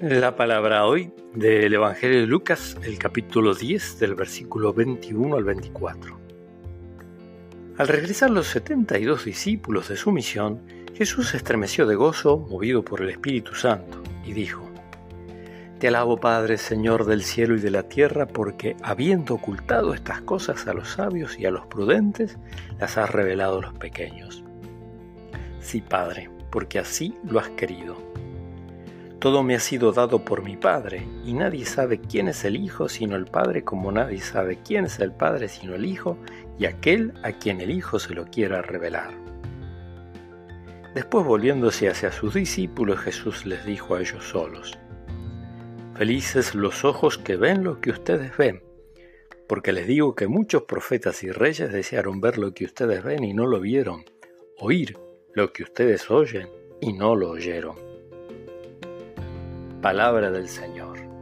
La palabra hoy del Evangelio de Lucas, el capítulo 10, del versículo 21 al 24. Al regresar los 72 discípulos de su misión, Jesús se estremeció de gozo, movido por el Espíritu Santo, y dijo, Te alabo Padre, Señor del cielo y de la tierra, porque habiendo ocultado estas cosas a los sabios y a los prudentes, las has revelado a los pequeños. Sí, Padre, porque así lo has querido todo me ha sido dado por mi Padre, y nadie sabe quién es el Hijo sino el Padre, como nadie sabe quién es el Padre sino el Hijo, y aquel a quien el Hijo se lo quiera revelar. Después volviéndose hacia sus discípulos, Jesús les dijo a ellos solos, Felices los ojos que ven lo que ustedes ven, porque les digo que muchos profetas y reyes desearon ver lo que ustedes ven y no lo vieron, oír lo que ustedes oyen y no lo oyeron. Palabra del Señor.